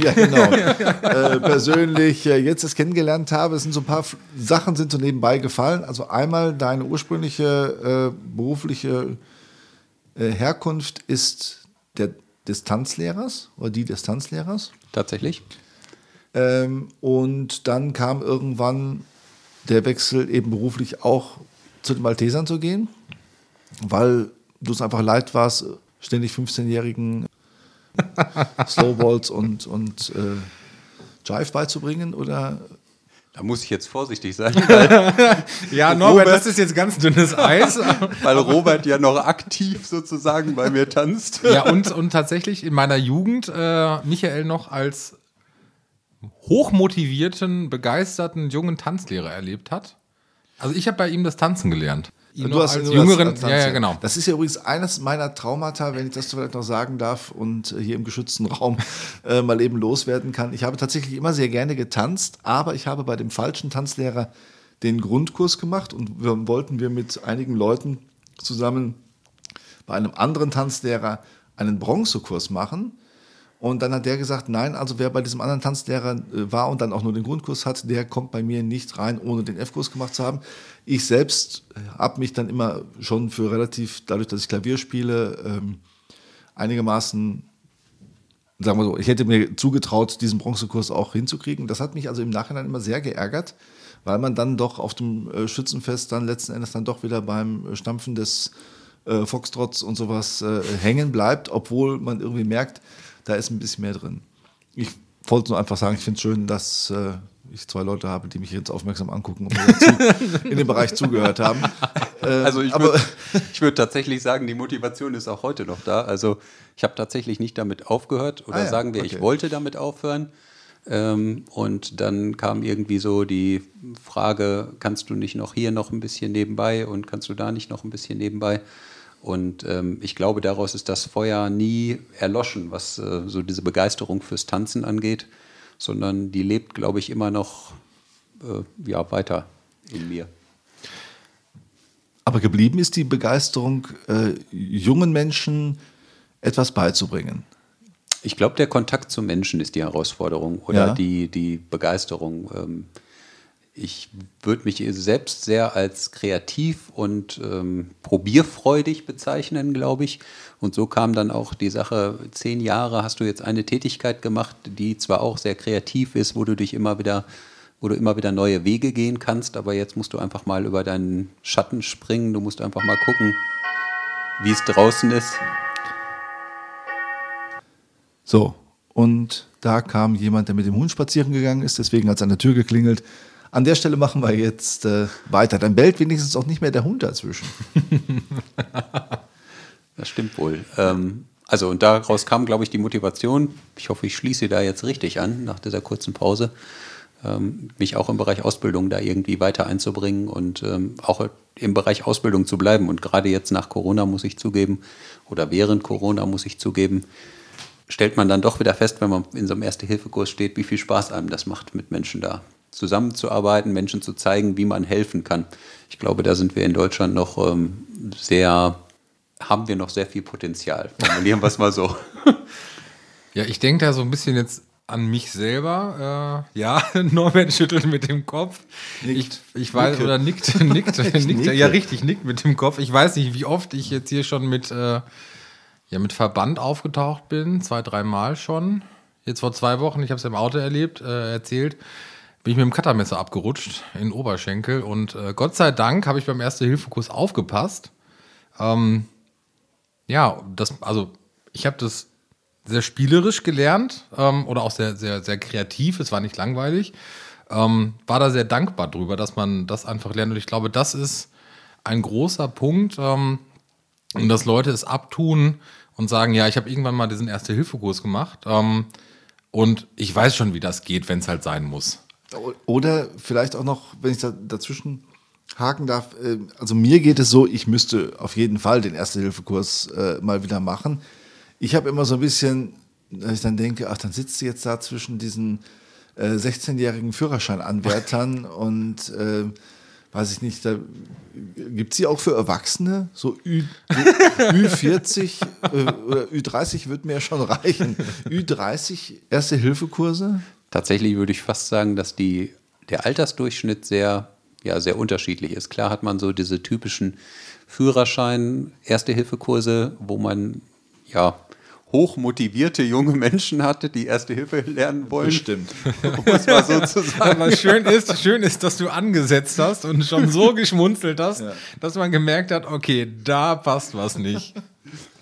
ja, genau. äh, persönlich äh, jetzt das kennengelernt habe. Es sind so ein paar Sachen sind so nebenbei gefallen. Also einmal deine ursprüngliche äh, berufliche äh, Herkunft ist der Distanzlehrers oder die Distanzlehrers. Tatsächlich. Ähm, und dann kam irgendwann der Wechsel eben beruflich auch zu den Maltesern zu gehen, weil du es einfach leid warst, ständig 15-jährigen Slowballs und, und äh, Jive beizubringen oder da muss ich jetzt vorsichtig sein. ja, Norbert, Robert, das ist jetzt ganz dünnes Eis. weil Robert ja noch aktiv sozusagen bei mir tanzt. ja, und, und tatsächlich in meiner Jugend äh, Michael noch als hochmotivierten, begeisterten jungen Tanzlehrer erlebt hat. Also ich habe bei ihm das Tanzen gelernt du hast als jüngeren, ja, ja, genau. Das ist ja übrigens eines meiner Traumata, wenn ich das vielleicht noch sagen darf und äh, hier im geschützten Raum äh, mal eben loswerden kann. Ich habe tatsächlich immer sehr gerne getanzt, aber ich habe bei dem falschen Tanzlehrer den Grundkurs gemacht und wir, wollten wir mit einigen Leuten zusammen bei einem anderen Tanzlehrer einen Bronzekurs machen. Und dann hat der gesagt, nein, also wer bei diesem anderen Tanzlehrer äh, war und dann auch nur den Grundkurs hat, der kommt bei mir nicht rein, ohne den F-Kurs gemacht zu haben. Ich selbst habe mich dann immer schon für relativ, dadurch, dass ich Klavier spiele, ähm, einigermaßen, sagen wir so, ich hätte mir zugetraut, diesen Bronzekurs auch hinzukriegen. Das hat mich also im Nachhinein immer sehr geärgert, weil man dann doch auf dem äh, Schützenfest dann letzten Endes dann doch wieder beim Stampfen des äh, und sowas äh, hängen bleibt, obwohl man irgendwie merkt, da ist ein bisschen mehr drin. Ich wollte nur einfach sagen, ich finde es schön, dass äh, ich zwei Leute habe, die mich jetzt aufmerksam angucken und mir in dem Bereich zugehört haben. Äh, also ich würde würd tatsächlich sagen, die Motivation ist auch heute noch da. Also ich habe tatsächlich nicht damit aufgehört oder ah, ja, sagen wir, okay. ich wollte damit aufhören. Ähm, und dann kam irgendwie so die Frage, kannst du nicht noch hier noch ein bisschen nebenbei und kannst du da nicht noch ein bisschen nebenbei? Und ähm, ich glaube, daraus ist das Feuer nie erloschen, was äh, so diese Begeisterung fürs Tanzen angeht, sondern die lebt, glaube ich, immer noch äh, ja, weiter in mir. Aber geblieben ist die Begeisterung, äh, jungen Menschen etwas beizubringen. Ich glaube, der Kontakt zum Menschen ist die Herausforderung oder ja. die, die Begeisterung. Ähm, ich würde mich selbst sehr als kreativ und ähm, probierfreudig bezeichnen, glaube ich. Und so kam dann auch die Sache, zehn Jahre hast du jetzt eine Tätigkeit gemacht, die zwar auch sehr kreativ ist, wo du dich immer wieder, wo du immer wieder neue Wege gehen kannst, aber jetzt musst du einfach mal über deinen Schatten springen, du musst einfach mal gucken, wie es draußen ist. So, und da kam jemand, der mit dem Hund spazieren gegangen ist, deswegen hat es an der Tür geklingelt. An der Stelle machen wir jetzt äh, weiter. Dann bellt wenigstens auch nicht mehr der Hund dazwischen. Das stimmt wohl. Ähm, also und daraus kam, glaube ich, die Motivation. Ich hoffe, ich schließe da jetzt richtig an nach dieser kurzen Pause, ähm, mich auch im Bereich Ausbildung da irgendwie weiter einzubringen und ähm, auch im Bereich Ausbildung zu bleiben. Und gerade jetzt nach Corona muss ich zugeben, oder während Corona muss ich zugeben, stellt man dann doch wieder fest, wenn man in so einem Erste-Hilfe-Kurs steht, wie viel Spaß einem das macht, mit Menschen da zusammenzuarbeiten, Menschen zu zeigen, wie man helfen kann. Ich glaube, da sind wir in Deutschland noch ähm, sehr, haben wir noch sehr viel Potenzial. Formulieren wir es mal so. Ja, ich denke da so ein bisschen jetzt an mich selber. Äh, ja, Norbert schüttelt mit dem Kopf. Ich, ich weiß, Nicke. oder nickt, nickt, nickt, ja richtig, nickt mit dem Kopf. Ich weiß nicht, wie oft ich jetzt hier schon mit, äh, ja, mit Verband aufgetaucht bin. Zwei, dreimal schon. Jetzt vor zwei Wochen, ich habe es im Auto erlebt, äh, erzählt, bin ich mit dem Cuttermesser abgerutscht in den Oberschenkel. Und äh, Gott sei Dank habe ich beim Erste-Hilfe-Kurs aufgepasst. Ähm, ja, das, also ich habe das sehr spielerisch gelernt ähm, oder auch sehr, sehr, sehr kreativ. Es war nicht langweilig. Ähm, war da sehr dankbar drüber, dass man das einfach lernt. Und ich glaube, das ist ein großer Punkt, ähm, dass Leute es abtun und sagen, ja, ich habe irgendwann mal diesen Erste-Hilfe-Kurs gemacht ähm, und ich weiß schon, wie das geht, wenn es halt sein muss. Oder vielleicht auch noch, wenn ich da dazwischen haken darf, äh, also mir geht es so, ich müsste auf jeden Fall den Erste-Hilfe-Kurs äh, mal wieder machen. Ich habe immer so ein bisschen, dass ich dann denke, ach, dann sitzt du jetzt da zwischen diesen äh, 16-jährigen Führerscheinanwärtern und äh, weiß ich nicht, da gibt es die auch für Erwachsene, so Ü, Ü40 äh, oder Ü30 wird mir ja schon reichen. Ü30 Erste-Hilfe-Kurse? Tatsächlich würde ich fast sagen, dass die, der Altersdurchschnitt sehr, ja, sehr unterschiedlich ist. Klar hat man so diese typischen Führerschein, Erste-Hilfe-Kurse, wo man ja hochmotivierte junge Menschen hatte, die Erste Hilfe lernen wollen. Bestimmt. Um es mal so zu sagen. Aber schön ist, schön ist, dass du angesetzt hast und schon so geschmunzelt hast, dass man gemerkt hat, okay, da passt was nicht.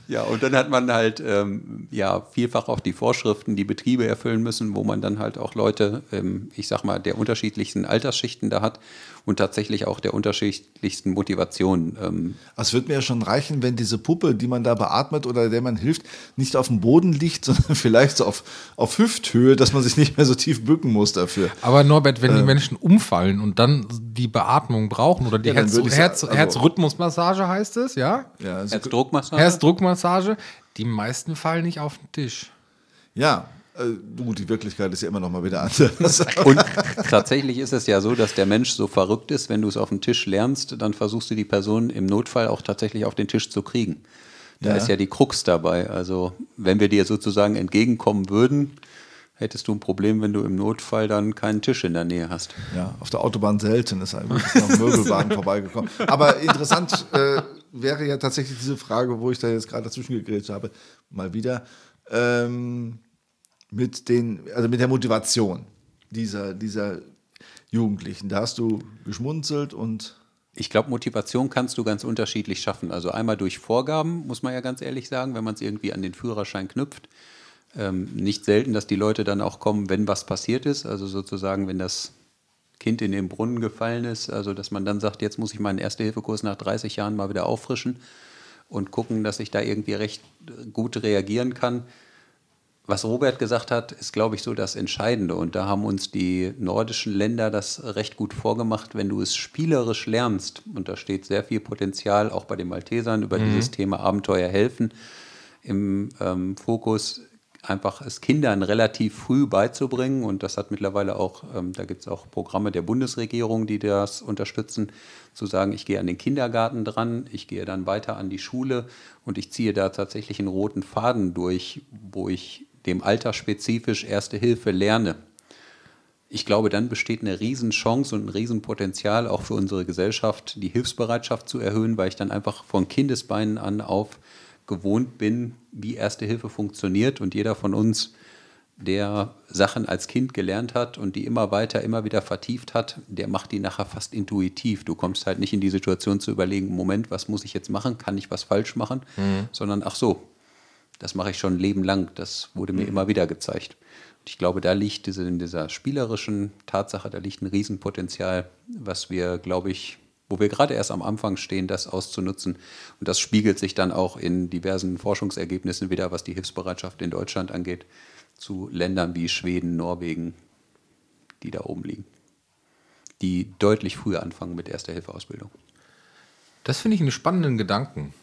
Ja, und dann hat man halt ähm, ja vielfach auch die Vorschriften, die Betriebe erfüllen müssen, wo man dann halt auch Leute, ähm, ich sag mal, der unterschiedlichsten Altersschichten da hat und tatsächlich auch der unterschiedlichsten Motivationen. Ähm, Es wird mir ja schon reichen, wenn diese Puppe, die man da beatmet oder der man hilft, nicht auf dem Boden liegt, sondern vielleicht so auf, auf Hüfthöhe, dass man sich nicht mehr so tief bücken muss dafür. Aber Norbert, wenn die Menschen umfallen und dann die Beatmung brauchen oder die Ja, Herz, Herz, also- Herzrhythmusmassage heißt es, ja? Ja, also, Herzdruckmassage. Herzdruckmassage, die meisten fallen nicht auf den Tisch. ja gut, die Wirklichkeit ist ja immer noch mal wieder anders. Und tatsächlich ist es ja so, dass der Mensch so verrückt ist, wenn du es auf dem Tisch lernst, dann versuchst du die Person im Notfall auch tatsächlich auf den Tisch zu kriegen. Da Ja. ist ja die Krux dabei. Also wenn wir dir sozusagen entgegenkommen würden, hättest du ein Problem, wenn du im Notfall dann keinen Tisch in der Nähe hast. ja, auf der Autobahn selten ist ein Möbelwagen vorbeigekommen. Aber interessant äh, wäre ja tatsächlich diese Frage, wo ich da jetzt gerade dazwischen gegrillt habe, mal wieder. Ähm, mit den, also mit der Motivation dieser, dieser Jugendlichen. Da hast du geschmunzelt und Ich glaube, Motivation kannst du ganz unterschiedlich schaffen. Also einmal durch Vorgaben, muss man ja ganz ehrlich sagen, wenn man es irgendwie an den Führerschein knüpft. Ähm, nicht selten, dass die Leute dann auch kommen, wenn was passiert ist. Also sozusagen, wenn das Kind in den Brunnen gefallen ist. Also dass man dann sagt, jetzt muss ich meinen Erste-Hilfe-Kurs nach 30 Jahren mal wieder auffrischen und gucken, dass ich da irgendwie recht äh, gut reagieren kann. Was Robert gesagt hat, ist, glaube ich, so das Entscheidende. Und da haben uns die nordischen Länder das recht gut vorgemacht, wenn du es spielerisch lernst. Und da steht sehr viel Potenzial, auch bei den Maltesern, über dieses Thema Abenteuer helfen im ähm, Fokus, einfach es Kindern relativ früh beizubringen. Und das hat mittlerweile auch, ähm, da gibt es auch Programme der Bundesregierung, die das unterstützen, zu sagen, ich gehe an den Kindergarten dran, ich gehe dann weiter an die Schule und ich ziehe da tatsächlich einen roten Faden durch, wo ich dem Alter spezifisch Erste Hilfe lerne. Ich glaube, dann besteht eine Riesenchance und ein Riesenpotenzial auch für unsere Gesellschaft, die Hilfsbereitschaft zu erhöhen, weil ich dann einfach von Kindesbeinen an auf gewohnt bin, wie Erste Hilfe funktioniert und jeder von uns, der Sachen als Kind gelernt hat und die immer weiter, immer wieder vertieft hat, der macht die nachher fast intuitiv. Du kommst halt nicht in die Situation zu überlegen, Moment, was muss ich jetzt machen? Kann ich was falsch machen? Sondern ach so, das mache ich schon ein Leben lang. Das wurde mir immer wieder gezeigt. Und ich glaube, da liegt diese, in dieser spielerischen Tatsache, da liegt ein Riesenpotenzial, was wir, glaube ich, wo wir gerade erst am Anfang stehen, das auszunutzen. Und das spiegelt sich dann auch in diversen Forschungsergebnissen wieder, was die Hilfsbereitschaft in Deutschland angeht, zu Ländern wie Schweden, Norwegen, die da oben liegen, die deutlich früher anfangen mit Erste-Hilfe-Ausbildung. Das finde ich einen spannenden Gedanken.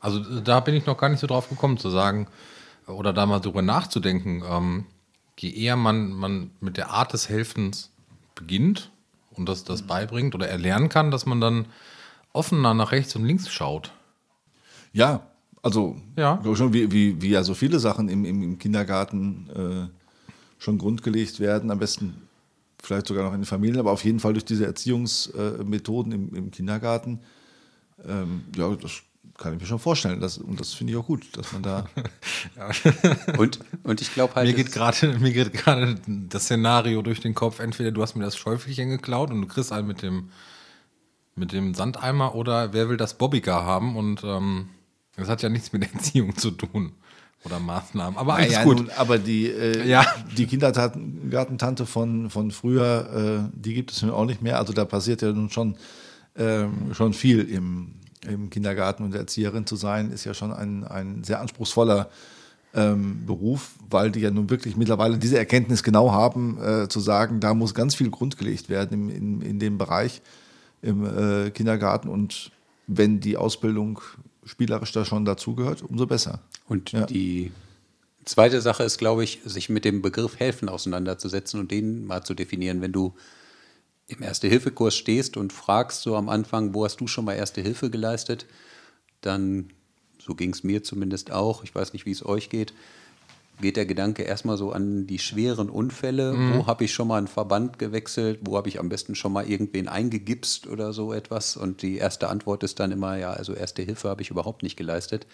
Also da bin ich noch gar nicht so drauf gekommen zu sagen oder da mal drüber nachzudenken. Ähm, je eher man, man mit der Art des Helfens beginnt, und das, das beibringt oder erlernen kann, dass man dann offener nach rechts und links schaut. Ja, also ja. schon wie, wie, wie ja so viele Sachen im, im, im Kindergarten äh, schon grundgelegt werden, am besten vielleicht sogar noch in den Familien, aber auf jeden Fall durch diese Erziehungsmethoden äh, im, im Kindergarten. Ähm, ja, das kann ich mir schon vorstellen. Das, und das finde ich auch gut, dass man da. und, und ich glaube halt. Mir geht gerade mir das Szenario durch den Kopf. Entweder du hast mir das Schäufelchen geklaut und du kriegst einen mit dem, mit dem Sandeimer oder wer will das Bobbycar haben und ähm, das hat ja nichts mit Erziehung zu tun. Oder Maßnahmen. Aber alles ja, gut. Nun, aber die, äh, ja. die Kindergartentante von, von früher, äh, die gibt es nun auch nicht mehr. Also da passiert ja nun schon, äh, schon viel im, im Kindergarten und Erzieherin zu sein, ist ja schon ein, ein sehr anspruchsvoller ähm, Beruf, weil die ja nun wirklich mittlerweile diese Erkenntnis genau haben, äh, zu sagen, da muss ganz viel Grund gelegt werden im, in, in dem Bereich im äh, Kindergarten und wenn die Ausbildung spielerisch da schon dazugehört, umso besser. Und ja. die zweite Sache ist, glaube ich, sich mit dem Begriff helfen auseinanderzusetzen und den mal zu definieren. Wenn du im Erste-Hilfe-Kurs stehst und fragst so am Anfang, wo hast du schon mal Erste Hilfe geleistet, dann, so ging es mir zumindest auch, ich weiß nicht, wie es euch geht, geht der Gedanke erstmal so an die schweren Unfälle. Mhm. Wo habe ich schon mal einen Verband gewechselt? Wo habe ich am besten schon mal irgendwen eingegipst oder so etwas? Und die erste Antwort ist dann immer, ja, also Erste Hilfe habe ich überhaupt nicht geleistet.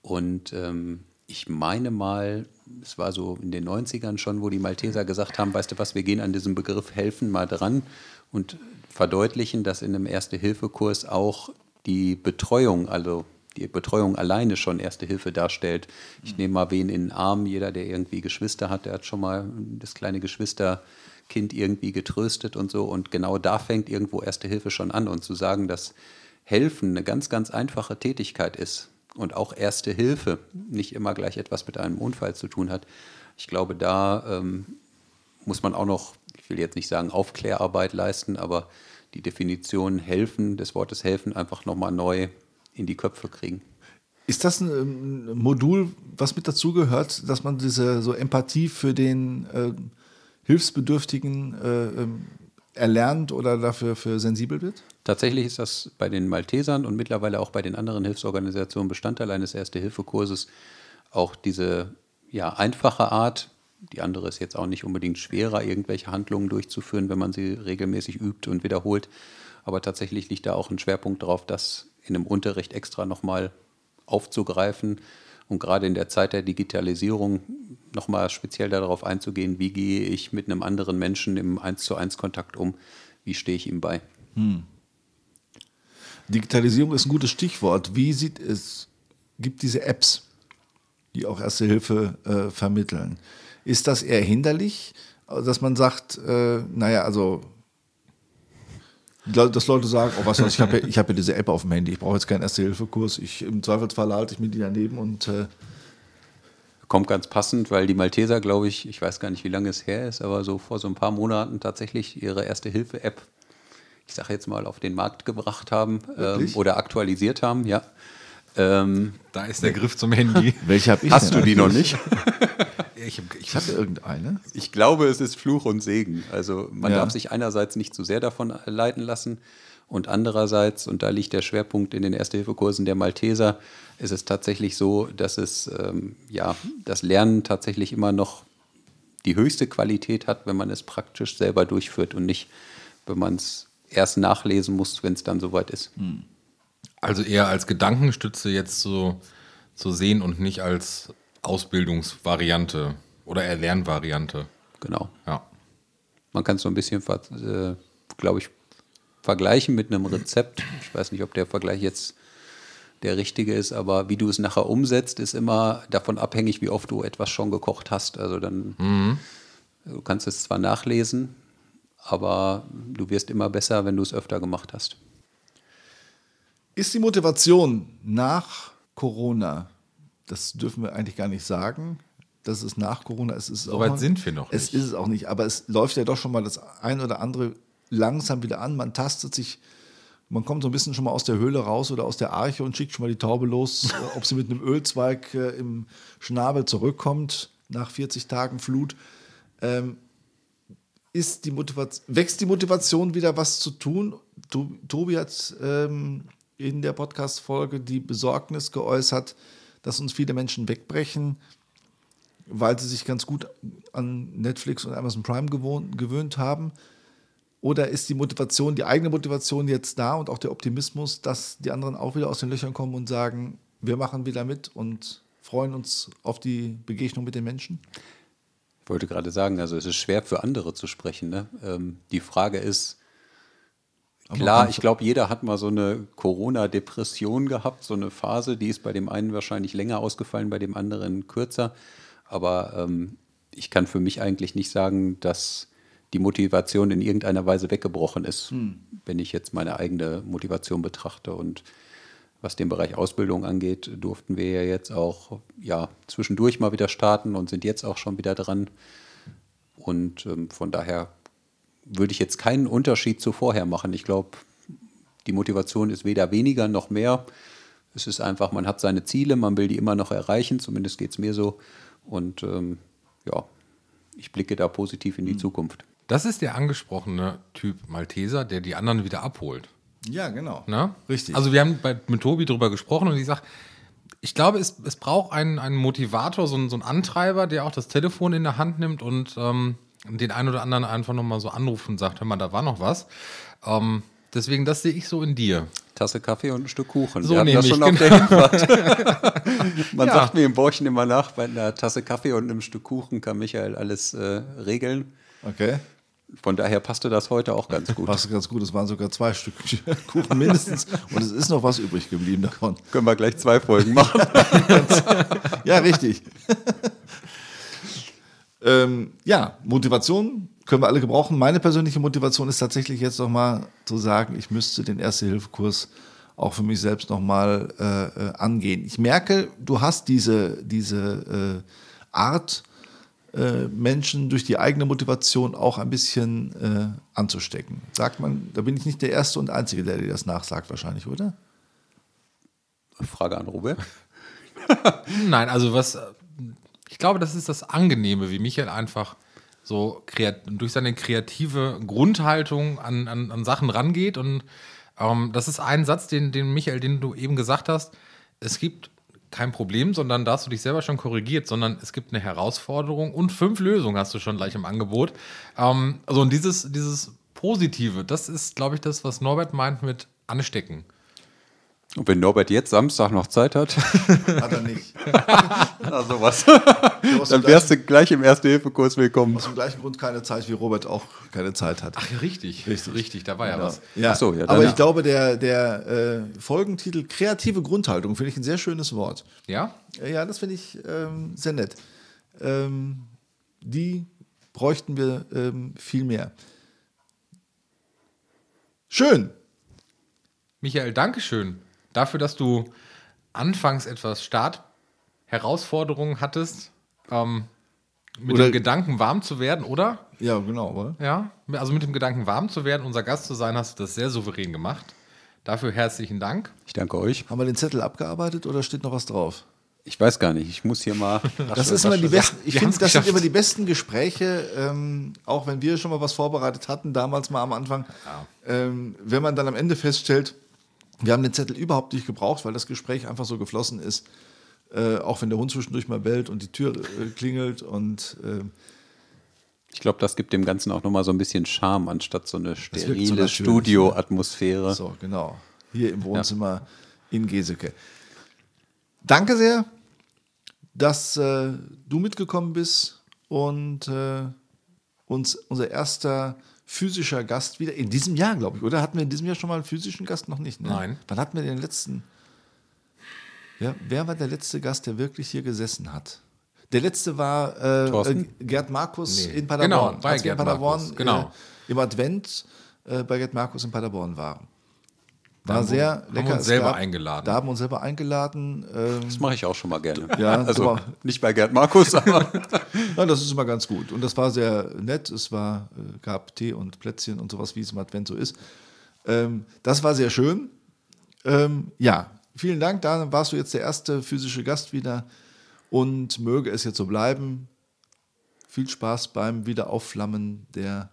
Und ähm, ich meine mal, es war so in den 90ern schon, wo die Malteser gesagt haben, weißt du was, wir gehen an diesem Begriff helfen mal dran und verdeutlichen, dass in einem Erste-Hilfe-Kurs auch die Betreuung, also die Betreuung alleine schon Erste Hilfe darstellt. Ich nehme mal wen in den Arm, jeder, der irgendwie Geschwister hat, der hat schon mal das kleine Geschwisterkind irgendwie getröstet und so. Und genau da fängt irgendwo Erste Hilfe schon an. Und zu sagen, dass Helfen eine ganz, ganz einfache Tätigkeit ist, und auch Erste Hilfe nicht immer gleich etwas mit einem Unfall zu tun hat. Ich glaube, da ähm, muss man auch noch, ich will jetzt nicht sagen Aufklärarbeit leisten, aber die Definition helfen, des Wortes helfen, einfach nochmal neu in die Köpfe kriegen. Ist das ein Modul, was mit dazugehört, dass man diese so Empathie für den äh, Hilfsbedürftigen äh, ähm, erlernt oder dafür für sensibel wird? Tatsächlich ist das bei den Maltesern und mittlerweile auch bei den anderen Hilfsorganisationen Bestandteil eines Erste-Hilfe-Kurses. Auch diese ja, einfache Art, die andere ist jetzt auch nicht unbedingt schwerer, irgendwelche Handlungen durchzuführen, wenn man sie regelmäßig übt und wiederholt. Aber tatsächlich liegt da auch ein Schwerpunkt darauf, das in einem Unterricht extra nochmal aufzugreifen und gerade in der Zeit der Digitalisierung nochmal speziell darauf einzugehen, wie gehe ich mit einem anderen Menschen im 1 zu 1 Kontakt um, wie stehe ich ihm bei. Hm. Digitalisierung ist ein gutes Stichwort. Wie sieht es, gibt diese Apps, die auch Erste Hilfe äh, vermitteln. Ist das eher hinderlich, dass man sagt, äh, naja, also dass Leute sagen, oh was ich, habe ja, hab ja diese App auf dem Handy, ich brauche jetzt keinen Erste-Hilfe-Kurs. Im Zweifelsfall halte ich mir die daneben und äh kommt ganz passend, weil die Malteser, glaube ich, ich weiß gar nicht, wie lange es her ist, aber so vor so ein paar Monaten tatsächlich ihre Erste-Hilfe-App, ich sage jetzt mal, auf den Markt gebracht haben ähm, oder aktualisiert haben, ja. Ähm, da ist der Griff zum Handy. Welche habe ich? Hast du die noch nicht? ich habe ich hab irgendeine. Ich glaube, es ist Fluch und Segen. Also man ja. darf sich einerseits nicht zu sehr davon leiten lassen und andererseits, und da liegt der Schwerpunkt in den Erste-Hilfe-Kursen der Malteser, ist es tatsächlich so, dass es ähm, ja das Lernen tatsächlich immer noch die höchste Qualität hat, wenn man es praktisch selber durchführt und nicht, wenn man es erst nachlesen muss, wenn es dann soweit ist. Hm. Also eher als Gedankenstütze jetzt so zu sehen und nicht als Ausbildungsvariante oder Erlernvariante. Genau. Ja. Man kann es so ein bisschen, äh, glaube ich, vergleichen mit einem Rezept. Ich weiß nicht, ob der Vergleich jetzt der richtige ist, aber wie du es nachher umsetzt, ist immer davon abhängig, wie oft du etwas schon gekocht hast. Also dann, du kannst es zwar nachlesen, aber du wirst immer besser, wenn du es öfter gemacht hast. Ist die Motivation nach Corona, das dürfen wir eigentlich gar nicht sagen, dass es nach Corona ist. Es ist So auch weit noch- sind wir noch Es nicht. ist es auch nicht, aber es läuft ja doch schon mal das ein oder andere langsam wieder an. Man tastet sich, man kommt so ein bisschen schon mal aus der Höhle raus oder aus der Arche und schickt schon mal die Taube los, äh, ob sie mit einem Ölzweig äh, im Schnabel zurückkommt nach 40 Tagen Flut. Ähm, ist die Motivation, wächst die Motivation wieder, was zu tun? To- Tobi hat ähm, in der Podcast-Folge die Besorgnis geäußert, dass uns viele Menschen wegbrechen, weil sie sich ganz gut an Netflix und Amazon Prime gewohnt, gewöhnt haben. Oder ist die Motivation, die eigene Motivation jetzt da und auch der Optimismus, dass die anderen auch wieder aus den Löchern kommen und sagen, wir machen wieder mit und freuen uns auf die Begegnung mit den Menschen? Ich wollte gerade sagen, also es ist schwer für andere zu sprechen. Ne? Ähm, die Frage ist, Aber klar, ich glaube, jeder hat mal so eine Corona-Depression gehabt, so eine Phase, die ist bei dem einen wahrscheinlich länger ausgefallen, bei dem anderen kürzer. Aber ähm, ich kann für mich eigentlich nicht sagen, dass die Motivation in irgendeiner Weise weggebrochen ist, wenn ich jetzt meine eigene Motivation betrachte. Und was den Bereich Ausbildung angeht, durften wir ja jetzt auch ja, zwischendurch mal wieder starten und sind jetzt auch schon wieder dran. Und ähm, von daher würde ich jetzt keinen Unterschied zu vorher machen. Ich glaube, die Motivation ist weder weniger noch mehr. Es ist einfach, man hat seine Ziele, man will die immer noch erreichen, zumindest geht es mir so. Und ähm, ja, ich blicke da positiv in die Zukunft. Das ist der angesprochene Typ Malteser, der die anderen wieder abholt. Ja, genau. Ne? Richtig. Also wir haben bei, mit Tobi drüber gesprochen und ich sage, ich glaube, es, es braucht einen, einen Motivator, so einen, so einen Antreiber, der auch das Telefon in der Hand nimmt und ähm, den einen oder anderen einfach nochmal so anruft und sagt, hör mal, da war noch was. Ähm, deswegen, das sehe ich so in dir. Tasse Kaffee und ein Stück Kuchen. So Wir hatten das schon auf der Hinfahrt. Man Ja. sagt mir im Borchen immer nach, bei einer Tasse Kaffee und einem Stück Kuchen kann Michael alles äh, regeln. Okay. Von daher passte das heute auch ganz gut. Passt ganz gut. Es waren sogar zwei Stück Kuchen mindestens. Und es ist noch was übrig geblieben davon. Können wir gleich zwei Folgen machen. Ja, richtig. Ähm, ja, Motivation können wir alle gebrauchen. Meine persönliche Motivation ist tatsächlich jetzt nochmal zu sagen, ich müsste den Erste-Hilfe-Kurs auch für mich selbst nochmal äh, äh, angehen. Ich merke, du hast diese, diese äh, Art, äh, Menschen durch die eigene Motivation auch ein bisschen äh, anzustecken. Sagt man, da bin ich nicht der Erste und Einzige, der dir das nachsagt, wahrscheinlich, oder? Frage an Robert. Nein, also was, ich glaube, das ist das Angenehme, wie Michael einfach so durch seine kreative Grundhaltung an, an, an Sachen rangeht. Und ähm, das ist ein Satz, den, den Michael, den du eben gesagt hast. Es gibt kein Problem, sondern da hast du dich selber schon korrigiert, sondern es gibt eine Herausforderung und fünf Lösungen hast du schon gleich im Angebot. Ähm, also und dieses, dieses Positive, das ist, glaube ich, das, was Norbert meint mit anstecken. Und wenn Norbert jetzt Samstag noch Zeit hat, Hat er nicht. na sowas, aus, dann dem wärst gleichen, du gleich im Erste-Hilfe-Kurs willkommen. aus dem gleichen Grund keine Zeit, wie Robert auch keine Zeit hat. Ach ja, richtig. Richtig, richtig da war ja, Ja. was. Ja. Ach so, ja, aber ich glaube, der, der äh, Folgentitel Kreative Grundhaltung finde ich ein sehr schönes Wort. Ja? Äh, Ja, das finde ich ähm, sehr nett. Ähm, die bräuchten wir ähm, viel mehr. Schön. Michael, Dankeschön dafür, dass du anfangs etwas Startherausforderungen hattest, ähm, mit Oder- dem Gedanken warm zu werden, oder? Ja, genau. Oder? Ja, also mit dem Gedanken warm zu werden, unser Gast zu sein, hast du das sehr souverän gemacht. Dafür herzlichen Dank. Ich danke euch. Haben wir den Zettel abgearbeitet oder steht noch was drauf? Ich weiß gar nicht, ich muss hier mal. Das ist immer die besten, ich finde, das sind immer die besten Gespräche, ähm, auch wenn wir schon mal was vorbereitet hatten, damals mal am Anfang. Ähm, wenn man dann am Ende feststellt, wir haben den Zettel überhaupt nicht gebraucht, weil das Gespräch einfach so geflossen ist. Äh, auch wenn der Hund zwischendurch mal bellt und die Tür äh, klingelt und äh, Ich glaube, das gibt dem Ganzen auch nochmal so ein bisschen Charme, anstatt so eine so sterile natürlich, Studioatmosphäre. so, genau. Hier im Wohnzimmer in Geseke. Danke sehr, dass äh, du mitgekommen bist und äh, uns unser erster physischer Gast wieder in diesem Jahr, glaube ich, oder? Hatten wir in diesem Jahr schon mal einen physischen Gast? Noch nicht, ne? Nein. Wann hatten wir den letzten? Ja, wer war der letzte Gast, der wirklich hier gesessen hat? Der letzte war äh, äh, Gerd Markus Nee. in Paderborn. Genau, bei Gerd Paderborn Markus, genau. äh, im Advent äh, bei Gerd Markus in Paderborn waren. War haben sehr haben lecker. wir uns selber eingeladen. Da haben wir uns selber eingeladen. Ähm, Das mache ich auch schon mal gerne. Ja, also aber- nicht bei Gerd Markus, aber Ja, das ist immer ganz gut. Und das war sehr nett. Es war, äh, gab Tee und Plätzchen und sowas, wie es im Advent so ist. Ähm, das war sehr schön. Ähm, ja, vielen Dank. Da warst du jetzt der erste physische Gast wieder. Und möge es jetzt so bleiben. Viel Spaß beim Wiederaufflammen der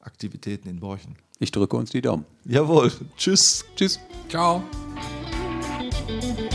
Aktivitäten in Borchen. Ich drücke uns die Daumen. Jawohl. Tschüss. Tschüss. Ciao. Thank